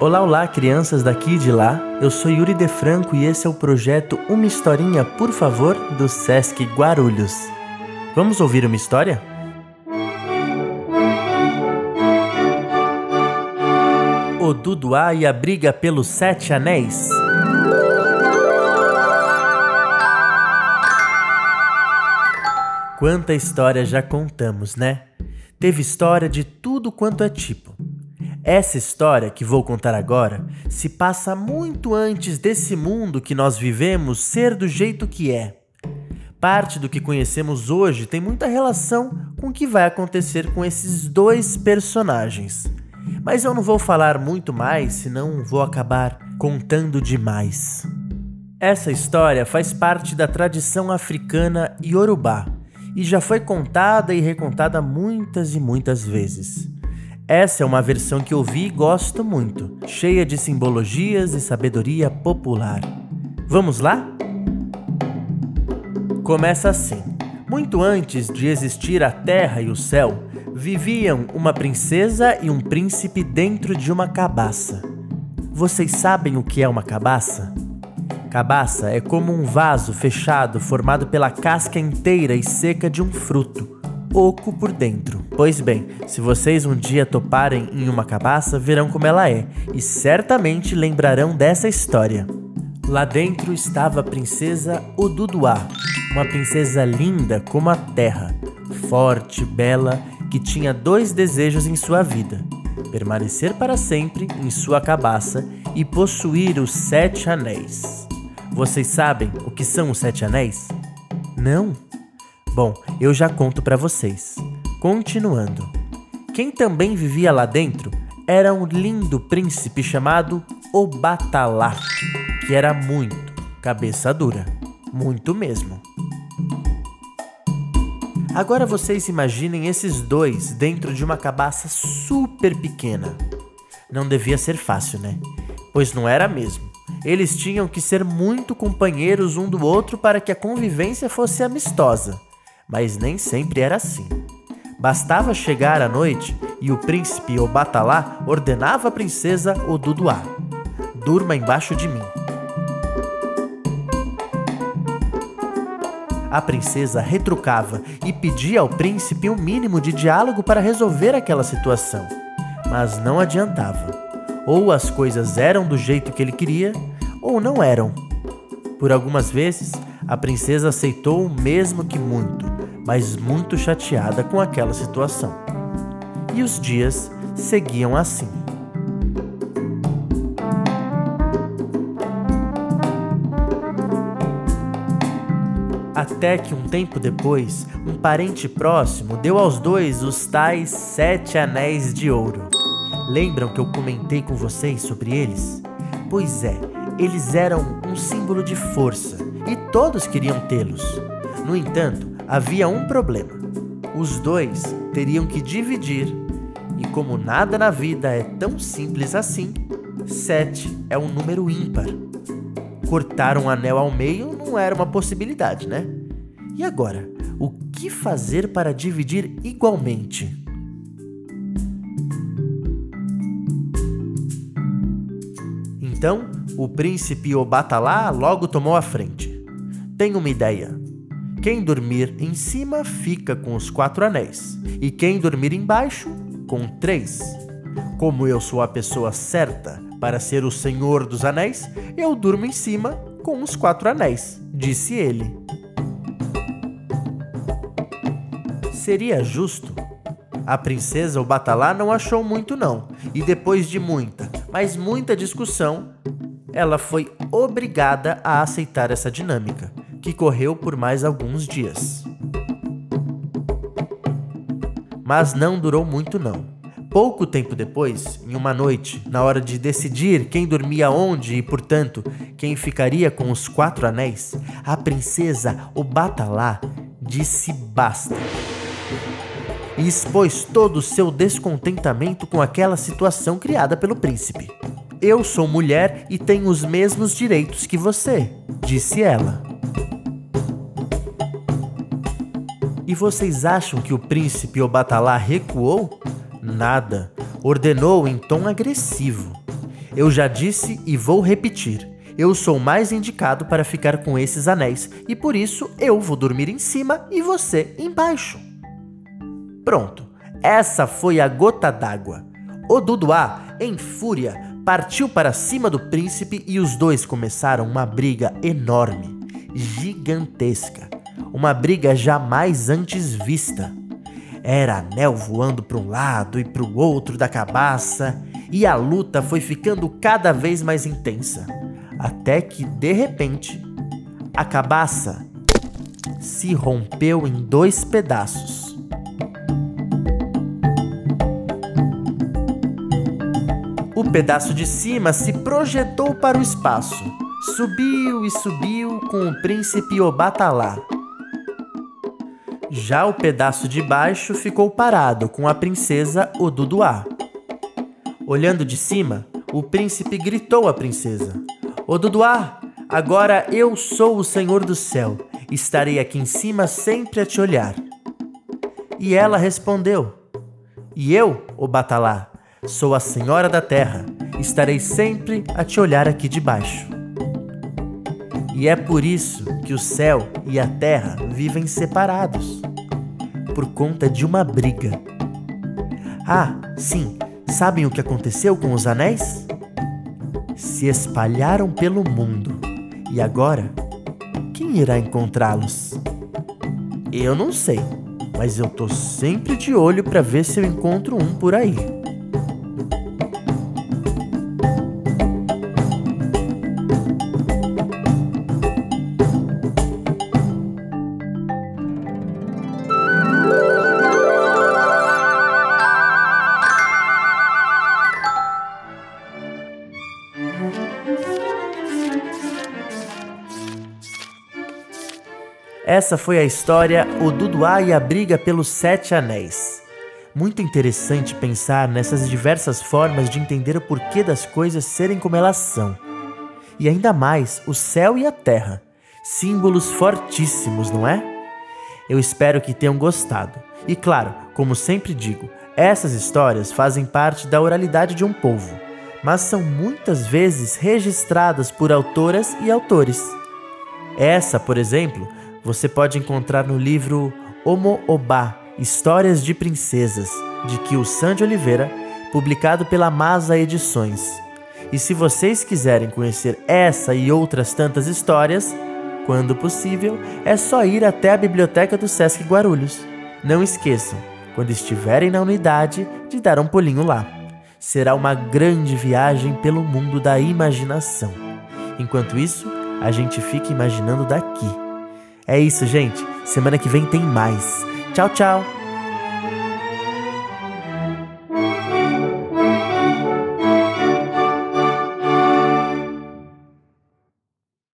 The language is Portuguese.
Olá, olá, crianças daqui e de lá. Eu sou Yuri De Franco e esse é o projeto Uma Historinha, por favor, do Sesc Guarulhos. Vamos ouvir uma história? O Duduá e a briga pelos Sete Anéis. Quanta história já contamos, né? Teve história de tudo quanto é tipo. Essa história que vou contar agora se passa muito antes desse mundo que nós vivemos ser do jeito que é. Parte do que conhecemos hoje tem muita relação com o que vai acontecer com esses dois personagens. Mas eu não vou falar muito mais, senão vou acabar contando demais. Essa história faz parte da tradição africana Yorubá e já foi contada e recontada muitas e muitas vezes. Essa é uma versão que eu vi e gosto muito, cheia de simbologias e sabedoria popular. Vamos lá? Começa assim. Muito antes de existir a terra e o céu, viviam uma princesa e um príncipe dentro de uma cabaça. Vocês sabem o que é uma cabaça? Cabaça é como um vaso fechado formado pela casca inteira e seca de um fruto oco por dentro. Pois bem, se vocês um dia toparem em uma cabaça, verão como ela é e certamente lembrarão dessa história. Lá dentro estava a princesa Oduduá, uma princesa linda como a terra, forte, bela, que tinha dois desejos em sua vida: permanecer para sempre em sua cabaça e possuir os sete anéis. Vocês sabem o que são os sete anéis? Não? Bom, eu já conto para vocês. Continuando. Quem também vivia lá dentro era um lindo príncipe chamado Obatalá, que era muito cabeça dura, muito mesmo. Agora vocês imaginem esses dois dentro de uma cabaça super pequena. Não devia ser fácil, né? Pois não era mesmo. Eles tinham que ser muito companheiros um do outro para que a convivência fosse amistosa mas nem sempre era assim. Bastava chegar à noite e o príncipe Obatalá ordenava a princesa Oduduá: Durma embaixo de mim. A princesa retrucava e pedia ao príncipe um mínimo de diálogo para resolver aquela situação. Mas não adiantava. Ou as coisas eram do jeito que ele queria, ou não eram. Por algumas vezes, a princesa aceitou mesmo que muito, mas muito chateada com aquela situação. E os dias seguiam assim. Até que um tempo depois, um parente próximo deu aos dois os tais sete anéis de ouro. Lembram que eu comentei com vocês sobre eles? Pois é, eles eram um símbolo de força e todos queriam tê-los. No entanto, havia um problema: os dois teriam que dividir, e como nada na vida é tão simples assim, sete é um número ímpar. Cortar um anel ao meio não era uma possibilidade, né? E agora, o que fazer para dividir igualmente? Então, o príncipe Obatalá logo tomou a frente. Tenho uma ideia. Quem dormir em cima fica com os quatro anéis, e quem dormir embaixo, com três. Como eu sou a pessoa certa para ser o Senhor dos Anéis, eu durmo em cima com os quatro anéis, disse ele. Seria justo? A princesa o Batalá não achou muito não, e depois de muita, mas muita discussão, ela foi obrigada a aceitar essa dinâmica, que correu por mais alguns dias. Mas não durou muito não. Pouco tempo depois, em uma noite, na hora de decidir quem dormia onde e, portanto, quem ficaria com os quatro anéis, a princesa Obatalá disse basta. E expôs todo o seu descontentamento com aquela situação criada pelo príncipe. Eu sou mulher e tenho os mesmos direitos que você, disse ela. E vocês acham que o príncipe Obatalá recuou? Nada. Ordenou em tom agressivo. Eu já disse e vou repetir. Eu sou mais indicado para ficar com esses anéis e por isso eu vou dormir em cima e você embaixo. Pronto, essa foi a gota d'água. O Duduá, em fúria, partiu para cima do príncipe e os dois começaram uma briga enorme, gigantesca. Uma briga jamais antes vista. Era anel voando para um lado e para o outro da cabaça, e a luta foi ficando cada vez mais intensa, até que, de repente, a cabaça se rompeu em dois pedaços. O pedaço de cima se projetou para o espaço, subiu e subiu com o príncipe Obatalá. Já o pedaço de baixo ficou parado com a princesa Oduduá. Olhando de cima, o príncipe gritou à princesa: Oduduá, agora eu sou o Senhor do céu, estarei aqui em cima sempre a te olhar. E ela respondeu: E eu, o Batalá, sou a Senhora da Terra, estarei sempre a te olhar aqui de baixo. E é por isso que o céu e a terra vivem separados por conta de uma briga. Ah, sim, sabem o que aconteceu com os anéis? Se espalharam pelo mundo e agora quem irá encontrá-los? Eu não sei, mas eu tô sempre de olho para ver se eu encontro um por aí. Essa foi a história O Duduá e a Briga pelos Sete Anéis. Muito interessante pensar nessas diversas formas de entender o porquê das coisas serem como elas são. E ainda mais o céu e a terra, símbolos fortíssimos, não é? Eu espero que tenham gostado. E claro, como sempre digo, essas histórias fazem parte da oralidade de um povo, mas são muitas vezes registradas por autoras e autores. Essa, por exemplo, você pode encontrar no livro Omo Oba Histórias de Princesas, de Kio San de Oliveira, publicado pela Masa Edições. E se vocês quiserem conhecer essa e outras tantas histórias, quando possível, é só ir até a biblioteca do Sesc Guarulhos. Não esqueçam, quando estiverem na unidade, de dar um pulinho lá. Será uma grande viagem pelo mundo da imaginação. Enquanto isso, a gente fica imaginando daqui é isso, gente. Semana que vem tem mais. Tchau, tchau.